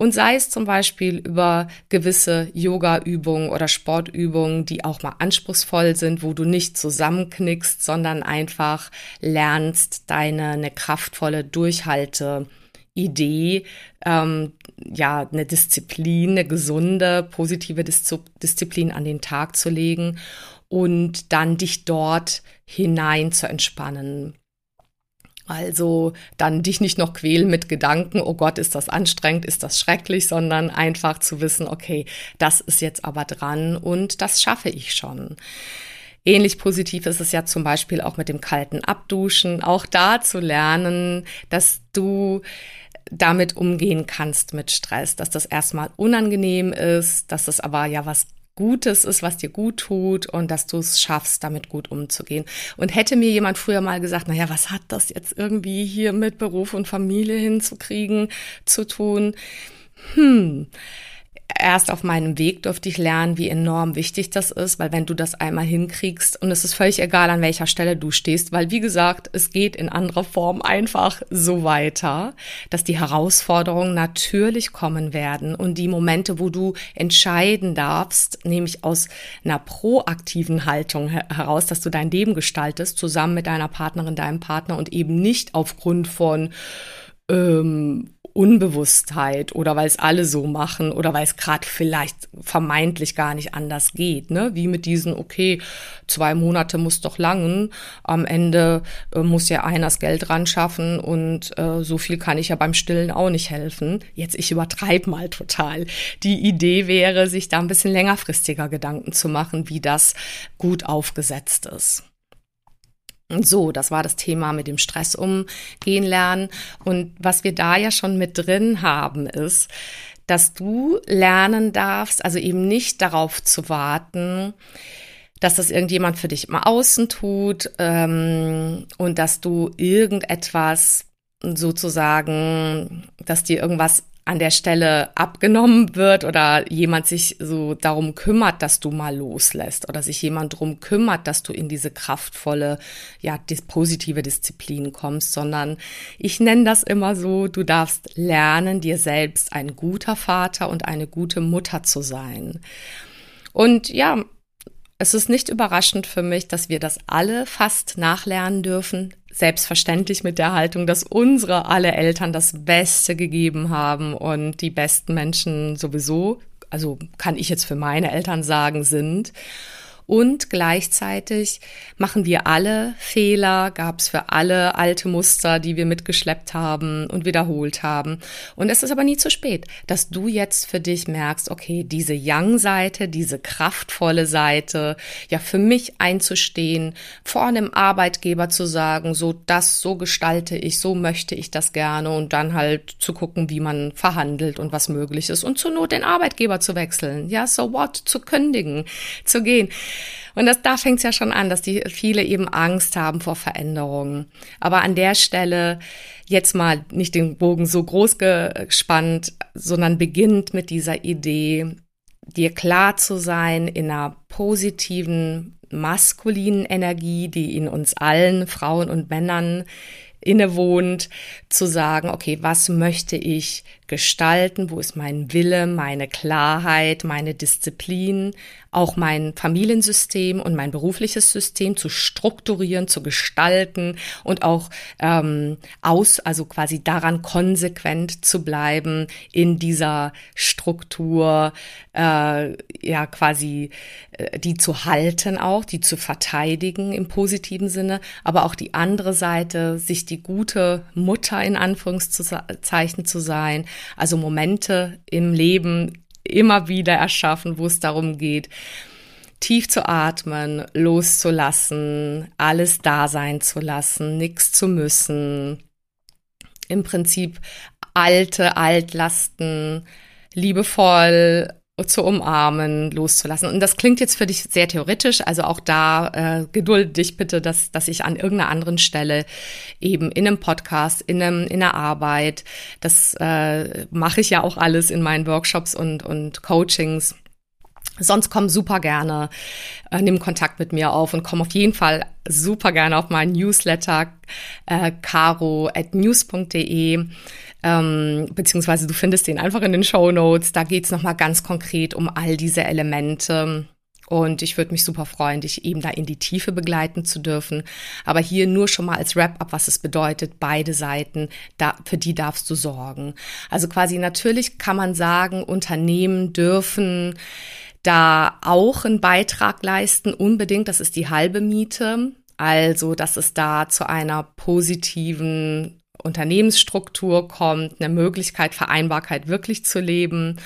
Und sei es zum Beispiel über gewisse Yoga-Übungen oder Sportübungen, die auch mal anspruchsvoll sind, wo du nicht zusammenknickst, sondern einfach lernst, deine eine kraftvolle Durchhalte Idee, ähm, ja, eine Disziplin, eine gesunde, positive Disziplin an den Tag zu legen und dann dich dort hinein zu entspannen. Also dann dich nicht noch quälen mit Gedanken, oh Gott, ist das anstrengend, ist das schrecklich, sondern einfach zu wissen, okay, das ist jetzt aber dran und das schaffe ich schon. Ähnlich positiv ist es ja zum Beispiel auch mit dem kalten Abduschen, auch da zu lernen, dass du damit umgehen kannst mit Stress, dass das erstmal unangenehm ist, dass es aber ja was Gutes ist, was dir gut tut und dass du es schaffst, damit gut umzugehen. Und hätte mir jemand früher mal gesagt, naja, was hat das jetzt irgendwie hier mit Beruf und Familie hinzukriegen, zu tun? Hm, erst auf meinem Weg durfte ich lernen, wie enorm wichtig das ist, weil wenn du das einmal hinkriegst und es ist völlig egal, an welcher Stelle du stehst, weil wie gesagt, es geht in anderer Form einfach so weiter, dass die Herausforderungen natürlich kommen werden und die Momente, wo du entscheiden darfst, nämlich aus einer proaktiven Haltung heraus, dass du dein Leben gestaltest, zusammen mit deiner Partnerin, deinem Partner und eben nicht aufgrund von ähm, Unbewusstheit oder weil es alle so machen oder weil es gerade vielleicht vermeintlich gar nicht anders geht, ne? Wie mit diesen, okay, zwei Monate muss doch langen, am Ende äh, muss ja einer das Geld ran schaffen und äh, so viel kann ich ja beim Stillen auch nicht helfen. Jetzt, ich übertreibe mal total. Die Idee wäre, sich da ein bisschen längerfristiger Gedanken zu machen, wie das gut aufgesetzt ist. So, das war das Thema mit dem Stress umgehen lernen. Und was wir da ja schon mit drin haben, ist, dass du lernen darfst, also eben nicht darauf zu warten, dass das irgendjemand für dich im Außen tut ähm, und dass du irgendetwas sozusagen, dass dir irgendwas an der Stelle abgenommen wird oder jemand sich so darum kümmert, dass du mal loslässt oder sich jemand darum kümmert, dass du in diese kraftvolle, ja, positive Disziplin kommst, sondern ich nenne das immer so, du darfst lernen, dir selbst ein guter Vater und eine gute Mutter zu sein. Und ja, es ist nicht überraschend für mich, dass wir das alle fast nachlernen dürfen. Selbstverständlich mit der Haltung, dass unsere alle Eltern das Beste gegeben haben und die besten Menschen sowieso, also kann ich jetzt für meine Eltern sagen, sind. Und gleichzeitig machen wir alle Fehler, gab es für alle alte Muster, die wir mitgeschleppt haben und wiederholt haben. Und es ist aber nie zu spät, dass du jetzt für dich merkst, okay, diese Young-Seite, diese kraftvolle Seite, ja, für mich einzustehen, vor einem Arbeitgeber zu sagen, so das, so gestalte ich, so möchte ich das gerne und dann halt zu gucken, wie man verhandelt und was möglich ist und zur Not den Arbeitgeber zu wechseln. Ja, so what? Zu kündigen, zu gehen. Und das, da fängt es ja schon an, dass die viele eben Angst haben vor Veränderungen. Aber an der Stelle jetzt mal nicht den Bogen so groß gespannt, sondern beginnt mit dieser Idee, dir klar zu sein in einer positiven, maskulinen Energie, die in uns allen, Frauen und Männern, innewohnt, zu sagen, okay, was möchte ich gestalten, wo ist mein Wille, meine Klarheit, meine Disziplin, auch mein Familiensystem und mein berufliches System zu strukturieren, zu gestalten und auch ähm, aus, also quasi daran konsequent zu bleiben in dieser Struktur, äh, ja quasi äh, die zu halten auch, die zu verteidigen im positiven Sinne, aber auch die andere Seite, sich die gute Mutter in Anführungszeichen zu sein, also Momente im Leben immer wieder erschaffen, wo es darum geht, tief zu atmen, loszulassen, alles da sein zu lassen, nichts zu müssen. Im Prinzip alte Altlasten liebevoll zu umarmen, loszulassen. Und das klingt jetzt für dich sehr theoretisch, also auch da äh, geduld dich bitte, dass, dass ich an irgendeiner anderen Stelle eben in einem Podcast, in, einem, in einer Arbeit, das äh, mache ich ja auch alles in meinen Workshops und, und Coachings. Sonst komm super gerne, äh, nimm Kontakt mit mir auf und komm auf jeden Fall super gerne auf meinen Newsletter äh, caro at news.de ähm, beziehungsweise du findest den einfach in den Show Notes. Da geht's nochmal ganz konkret um all diese Elemente. Und ich würde mich super freuen, dich eben da in die Tiefe begleiten zu dürfen. Aber hier nur schon mal als Wrap-up, was es bedeutet, beide Seiten, da, für die darfst du sorgen. Also quasi natürlich kann man sagen, Unternehmen dürfen da auch einen Beitrag leisten, unbedingt. Das ist die halbe Miete. Also, dass es da zu einer positiven Unternehmensstruktur kommt, eine Möglichkeit, Vereinbarkeit wirklich zu leben.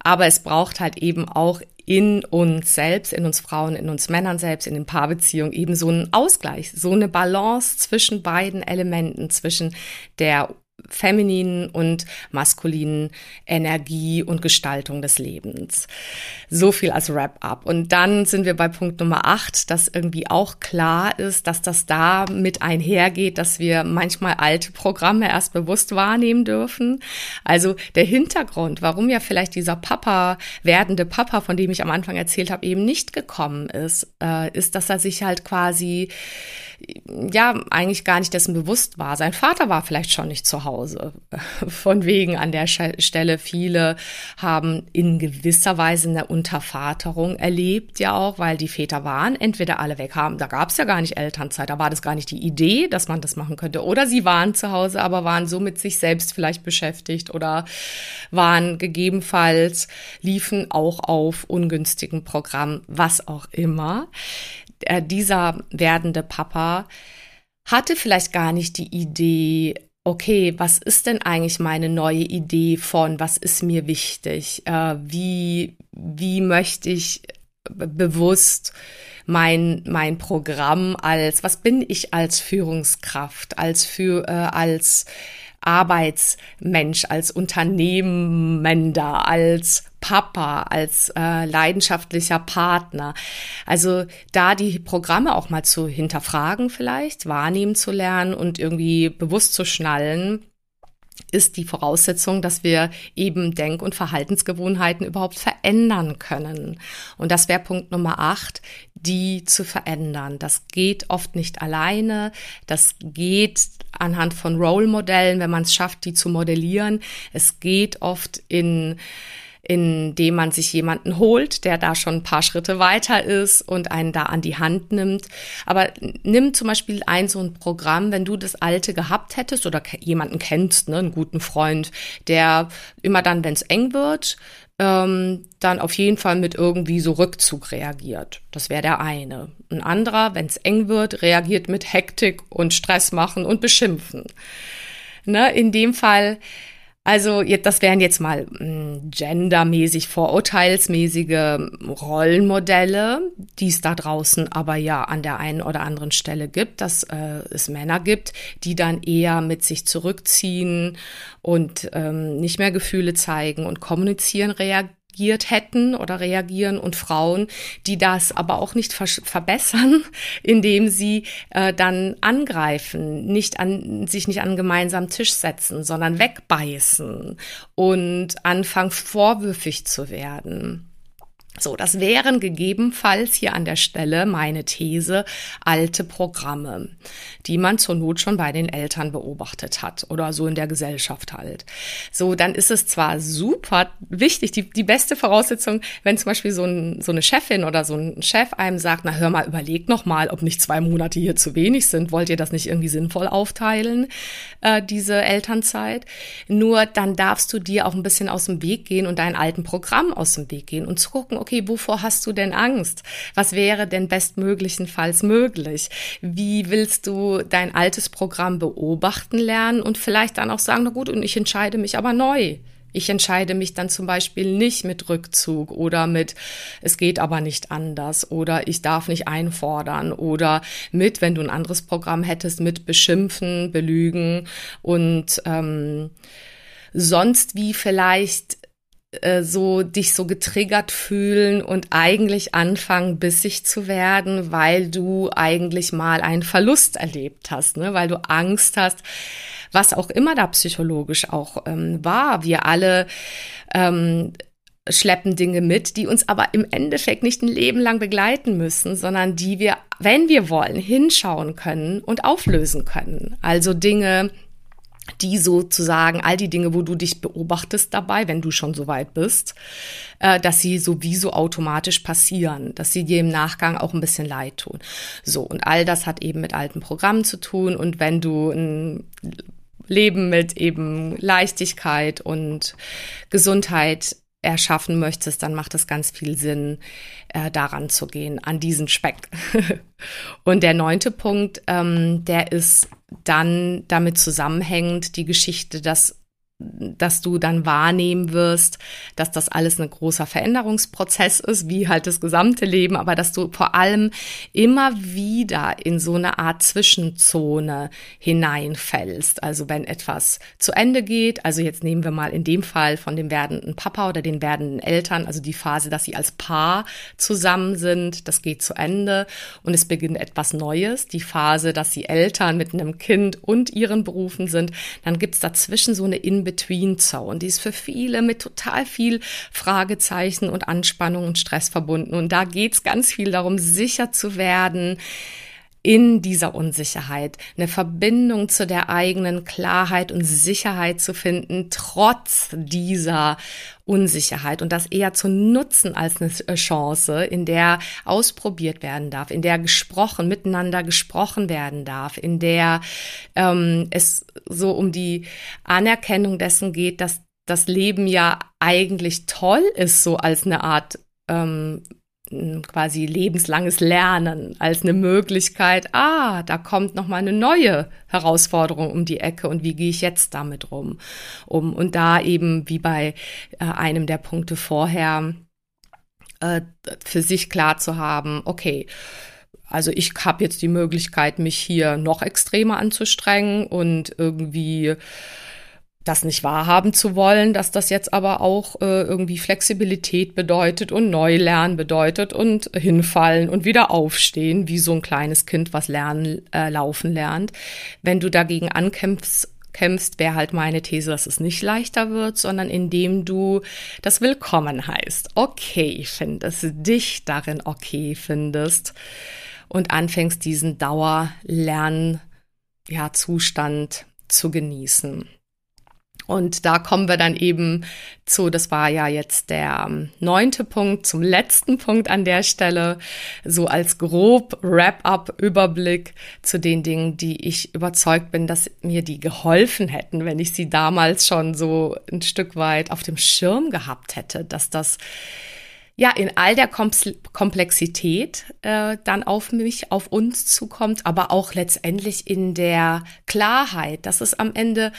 Aber es braucht halt eben auch in uns selbst, in uns Frauen, in uns Männern selbst, in den Paarbeziehungen eben so einen Ausgleich, so eine Balance zwischen beiden Elementen, zwischen der femininen und maskulinen Energie und Gestaltung des Lebens. So viel als Wrap-up. Und dann sind wir bei Punkt Nummer acht, dass irgendwie auch klar ist, dass das da mit einhergeht, dass wir manchmal alte Programme erst bewusst wahrnehmen dürfen. Also der Hintergrund, warum ja vielleicht dieser Papa, werdende Papa, von dem ich am Anfang erzählt habe, eben nicht gekommen ist, äh, ist, dass er sich halt quasi ja eigentlich gar nicht dessen bewusst war. Sein Vater war vielleicht schon nicht zu Hause. Von wegen an der Stelle viele haben in gewisser Weise eine Untervaterung erlebt, ja auch, weil die Väter waren entweder alle weg haben, da gab es ja gar nicht Elternzeit, da war das gar nicht die Idee, dass man das machen könnte. Oder sie waren zu Hause, aber waren so mit sich selbst vielleicht beschäftigt oder waren gegebenenfalls, liefen auch auf ungünstigen Programmen, was auch immer äh, dieser werdende Papa hatte vielleicht gar nicht die Idee, okay, was ist denn eigentlich meine neue Idee von, was ist mir wichtig, äh, wie, wie möchte ich bewusst mein, mein Programm als, was bin ich als Führungskraft, als für, äh, als Arbeitsmensch, als Unternehmender, als Papa, als äh, leidenschaftlicher Partner. Also da die Programme auch mal zu hinterfragen vielleicht, wahrnehmen zu lernen und irgendwie bewusst zu schnallen, ist die Voraussetzung, dass wir eben Denk- und Verhaltensgewohnheiten überhaupt verändern können. Und das wäre Punkt Nummer acht, die zu verändern. Das geht oft nicht alleine. Das geht anhand von Role-Modellen, wenn man es schafft, die zu modellieren. Es geht oft in indem man sich jemanden holt, der da schon ein paar Schritte weiter ist und einen da an die Hand nimmt. Aber nimm zum Beispiel ein so ein Programm, wenn du das alte gehabt hättest oder jemanden kennst, ne, einen guten Freund, der immer dann, wenn es eng wird, ähm, dann auf jeden Fall mit irgendwie so Rückzug reagiert. Das wäre der eine. Ein anderer, wenn es eng wird, reagiert mit Hektik und Stress machen und beschimpfen. Ne, in dem Fall also das wären jetzt mal hm, gendermäßig, vorurteilsmäßige Rollenmodelle, die es da draußen aber ja an der einen oder anderen Stelle gibt, dass äh, es Männer gibt, die dann eher mit sich zurückziehen und ähm, nicht mehr Gefühle zeigen und kommunizieren, reagieren reagiert hätten oder reagieren und Frauen, die das aber auch nicht ver verbessern, indem sie äh, dann angreifen, nicht an, sich nicht an einen gemeinsamen Tisch setzen, sondern wegbeißen und anfangen vorwürfig zu werden. So, das wären gegebenenfalls hier an der Stelle meine These alte Programme, die man zur Not schon bei den Eltern beobachtet hat oder so in der Gesellschaft halt. So, dann ist es zwar super wichtig, die, die beste Voraussetzung, wenn zum Beispiel so, ein, so eine Chefin oder so ein Chef einem sagt, na hör mal, überleg noch mal, ob nicht zwei Monate hier zu wenig sind, wollt ihr das nicht irgendwie sinnvoll aufteilen, äh, diese Elternzeit? Nur dann darfst du dir auch ein bisschen aus dem Weg gehen und dein alten Programm aus dem Weg gehen und zu gucken, okay, wovor hast du denn Angst? Was wäre denn bestmöglichenfalls möglich? Wie willst du dein altes Programm beobachten lernen und vielleicht dann auch sagen, na gut, und ich entscheide mich aber neu. Ich entscheide mich dann zum Beispiel nicht mit Rückzug oder mit, es geht aber nicht anders oder ich darf nicht einfordern oder mit, wenn du ein anderes Programm hättest, mit beschimpfen, belügen und ähm, sonst wie vielleicht äh, so dich so getriggert fühlen und eigentlich anfangen, bissig zu werden, weil du eigentlich mal einen Verlust erlebt hast, ne? weil du Angst hast, was auch immer da psychologisch auch ähm, war. Wir alle ähm, schleppen Dinge mit, die uns aber im Endeffekt nicht ein Leben lang begleiten müssen, sondern die wir, wenn wir wollen, hinschauen können und auflösen können. Also Dinge, die sozusagen all die Dinge, wo du dich beobachtest dabei, wenn du schon so weit bist, äh, dass sie sowieso automatisch passieren, dass sie dir im Nachgang auch ein bisschen leid tun. So, und all das hat eben mit alten Programmen zu tun. Und wenn du ein Leben mit eben Leichtigkeit und Gesundheit erschaffen möchtest, dann macht es ganz viel Sinn, äh, daran zu gehen, an diesen Speck. und der neunte Punkt, ähm, der ist dann damit zusammenhängend die Geschichte, dass dass du dann wahrnehmen wirst, dass das alles ein großer Veränderungsprozess ist, wie halt das gesamte Leben, aber dass du vor allem immer wieder in so eine Art Zwischenzone hineinfällst. Also wenn etwas zu Ende geht, also jetzt nehmen wir mal in dem Fall von dem werdenden Papa oder den werdenden Eltern, also die Phase, dass sie als Paar zusammen sind, das geht zu Ende und es beginnt etwas Neues, die Phase, dass sie Eltern mit einem Kind und ihren Berufen sind, dann gibt es dazwischen so eine in in-Between-Zone. Die ist für viele mit total viel Fragezeichen und Anspannung und Stress verbunden. Und da geht es ganz viel darum, sicher zu werden, in dieser Unsicherheit eine Verbindung zu der eigenen Klarheit und Sicherheit zu finden, trotz dieser Unsicherheit und das eher zu nutzen als eine Chance, in der ausprobiert werden darf, in der gesprochen, miteinander gesprochen werden darf, in der ähm, es so um die Anerkennung dessen geht, dass das Leben ja eigentlich toll ist, so als eine Art ähm, quasi lebenslanges Lernen als eine Möglichkeit, ah, da kommt noch mal eine neue Herausforderung um die Ecke und wie gehe ich jetzt damit rum? Um und da eben wie bei äh, einem der Punkte vorher äh, für sich klar zu haben, okay, also ich habe jetzt die Möglichkeit, mich hier noch extremer anzustrengen und irgendwie das nicht wahrhaben zu wollen, dass das jetzt aber auch äh, irgendwie Flexibilität bedeutet und Neulernen bedeutet und hinfallen und wieder aufstehen, wie so ein kleines Kind, was lernen, äh, laufen lernt. Wenn du dagegen ankämpfst, kämpfst, wäre halt meine These, dass es nicht leichter wird, sondern indem du das Willkommen heißt, okay findest, dich darin okay findest und anfängst, diesen Dauerlernzustand ja, zu genießen. Und da kommen wir dann eben zu, das war ja jetzt der ähm, neunte Punkt, zum letzten Punkt an der Stelle, so als grob Wrap-up Überblick zu den Dingen, die ich überzeugt bin, dass mir die geholfen hätten, wenn ich sie damals schon so ein Stück weit auf dem Schirm gehabt hätte, dass das ja in all der Komplexität äh, dann auf mich, auf uns zukommt, aber auch letztendlich in der Klarheit, dass es am Ende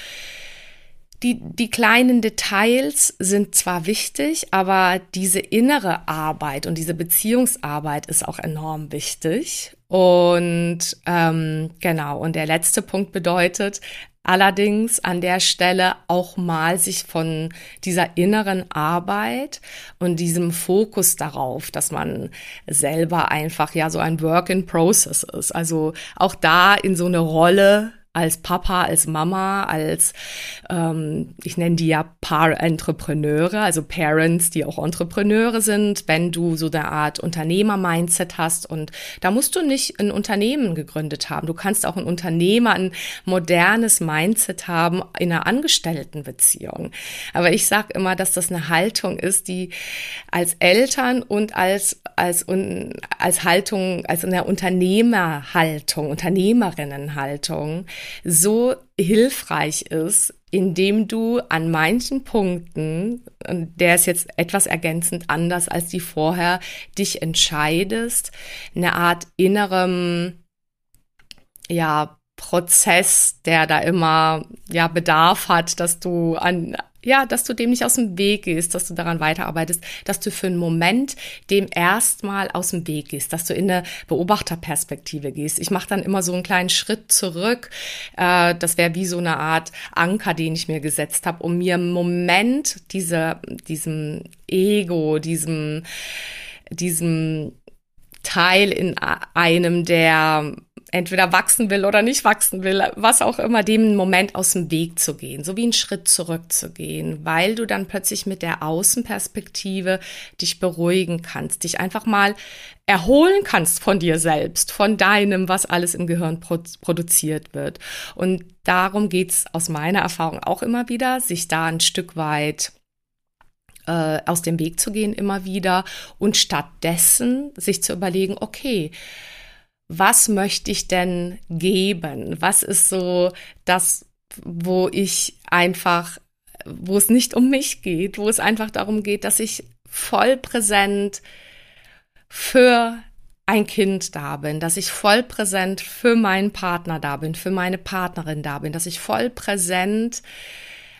die, die kleinen Details sind zwar wichtig, aber diese innere Arbeit und diese Beziehungsarbeit ist auch enorm wichtig. Und ähm, genau, und der letzte Punkt bedeutet, allerdings an der Stelle auch mal sich von dieser inneren Arbeit und diesem Fokus darauf, dass man selber einfach ja so ein Work in Process ist. Also auch da in so eine Rolle als Papa, als Mama, als ähm, ich nenne die ja Paar-Entrepreneure, also Parents, die auch Entrepreneure sind, wenn du so eine Art Unternehmer-Mindset hast. Und da musst du nicht ein Unternehmen gegründet haben. Du kannst auch ein Unternehmer, ein modernes Mindset haben in einer Angestelltenbeziehung. Aber ich sage immer, dass das eine Haltung ist, die als Eltern und als, als, als Haltung, als eine Unternehmerhaltung, Unternehmerinnenhaltung so hilfreich ist, indem du an manchen Punkten, der ist jetzt etwas ergänzend anders als die vorher, dich entscheidest, eine Art innerem, ja, Prozess, der da immer ja Bedarf hat, dass du an ja, dass du dem nicht aus dem Weg gehst, dass du daran weiterarbeitest, dass du für einen Moment dem erstmal aus dem Weg gehst, dass du in eine Beobachterperspektive gehst. Ich mache dann immer so einen kleinen Schritt zurück. Äh, das wäre wie so eine Art Anker, den ich mir gesetzt habe, um mir im Moment diese, diesem Ego, diesem, diesem Teil in einem, der entweder wachsen will oder nicht wachsen will, was auch immer, dem Moment aus dem Weg zu gehen, so wie einen Schritt zurückzugehen, weil du dann plötzlich mit der Außenperspektive dich beruhigen kannst, dich einfach mal erholen kannst von dir selbst, von deinem, was alles im Gehirn produziert wird. Und darum geht's aus meiner Erfahrung auch immer wieder, sich da ein Stück weit äh, aus dem Weg zu gehen immer wieder und stattdessen sich zu überlegen, okay, was möchte ich denn geben? Was ist so das, wo ich einfach, wo es nicht um mich geht, wo es einfach darum geht, dass ich voll präsent für ein Kind da bin, dass ich voll präsent für meinen Partner da bin, für meine Partnerin da bin, dass ich voll präsent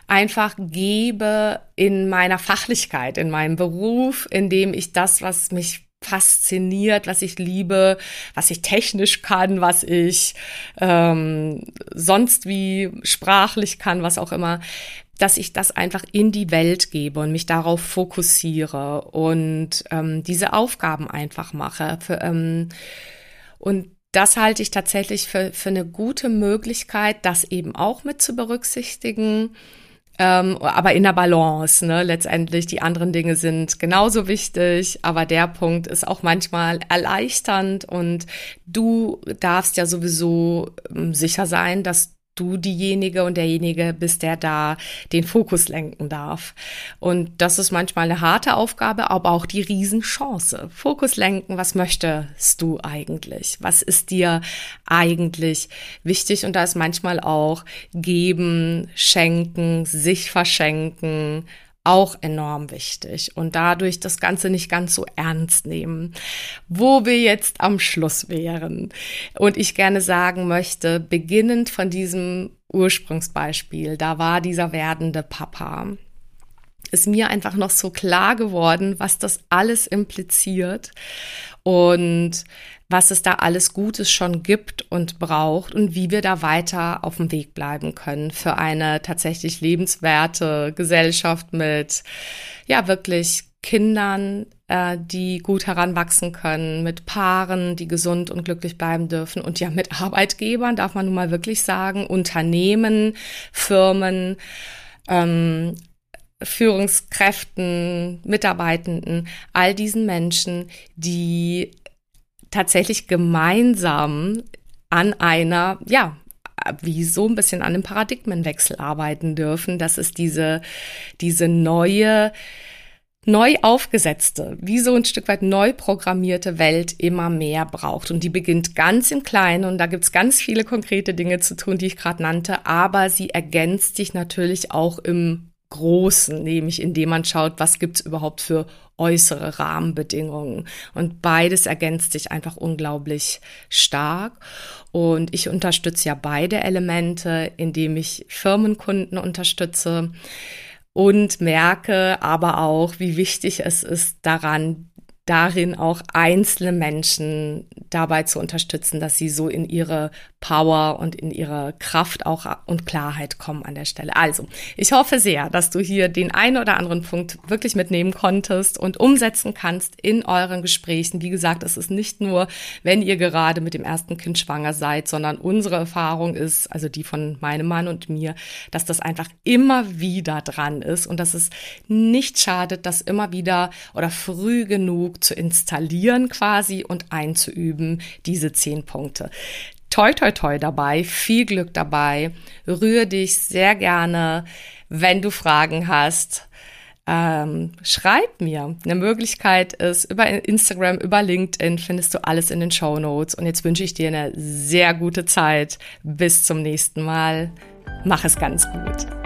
einfach gebe in meiner Fachlichkeit, in meinem Beruf, in dem ich das, was mich fasziniert, was ich liebe, was ich technisch kann, was ich ähm, sonst wie sprachlich kann, was auch immer, dass ich das einfach in die Welt gebe und mich darauf fokussiere und ähm, diese Aufgaben einfach mache. Für, ähm, und das halte ich tatsächlich für, für eine gute Möglichkeit, das eben auch mit zu berücksichtigen ähm, aber in der Balance, ne? Letztendlich, die anderen Dinge sind genauso wichtig, aber der Punkt ist auch manchmal erleichternd und du darfst ja sowieso ähm, sicher sein, dass du diejenige und derjenige bist, der da den Fokus lenken darf. Und das ist manchmal eine harte Aufgabe, aber auch die Riesenchance. Fokus lenken, was möchtest du eigentlich? Was ist dir eigentlich wichtig? Und da ist manchmal auch geben, schenken, sich verschenken, auch enorm wichtig und dadurch das Ganze nicht ganz so ernst nehmen. Wo wir jetzt am Schluss wären und ich gerne sagen möchte, beginnend von diesem Ursprungsbeispiel, da war dieser werdende Papa ist mir einfach noch so klar geworden, was das alles impliziert und was es da alles Gutes schon gibt und braucht und wie wir da weiter auf dem Weg bleiben können für eine tatsächlich lebenswerte Gesellschaft mit, ja, wirklich Kindern, äh, die gut heranwachsen können, mit Paaren, die gesund und glücklich bleiben dürfen und ja mit Arbeitgebern, darf man nun mal wirklich sagen, Unternehmen, Firmen, ähm, Führungskräften, Mitarbeitenden, all diesen Menschen, die tatsächlich gemeinsam an einer, ja, wie so ein bisschen an einem Paradigmenwechsel arbeiten dürfen, dass es diese, diese neue, neu aufgesetzte, wie so ein Stück weit neu programmierte Welt immer mehr braucht. Und die beginnt ganz im Kleinen und da gibt's ganz viele konkrete Dinge zu tun, die ich gerade nannte, aber sie ergänzt sich natürlich auch im Großen, nämlich indem man schaut, was gibt's überhaupt für äußere Rahmenbedingungen. Und beides ergänzt sich einfach unglaublich stark. Und ich unterstütze ja beide Elemente, indem ich Firmenkunden unterstütze und merke aber auch, wie wichtig es ist, daran darin auch einzelne Menschen dabei zu unterstützen, dass sie so in ihre Power und in ihre Kraft auch und Klarheit kommen an der Stelle. Also, ich hoffe sehr, dass du hier den einen oder anderen Punkt wirklich mitnehmen konntest und umsetzen kannst in euren Gesprächen. Wie gesagt, es ist nicht nur, wenn ihr gerade mit dem ersten Kind schwanger seid, sondern unsere Erfahrung ist, also die von meinem Mann und mir, dass das einfach immer wieder dran ist und dass es nicht schadet, das immer wieder oder früh genug zu installieren quasi und einzuüben, diese zehn Punkte toi, toi, toi dabei, viel Glück dabei. Rühre dich sehr gerne, wenn du Fragen hast. Ähm, schreib mir. Eine Möglichkeit ist, über Instagram, über LinkedIn findest du alles in den Show Notes. Und jetzt wünsche ich dir eine sehr gute Zeit. Bis zum nächsten Mal. Mach es ganz gut.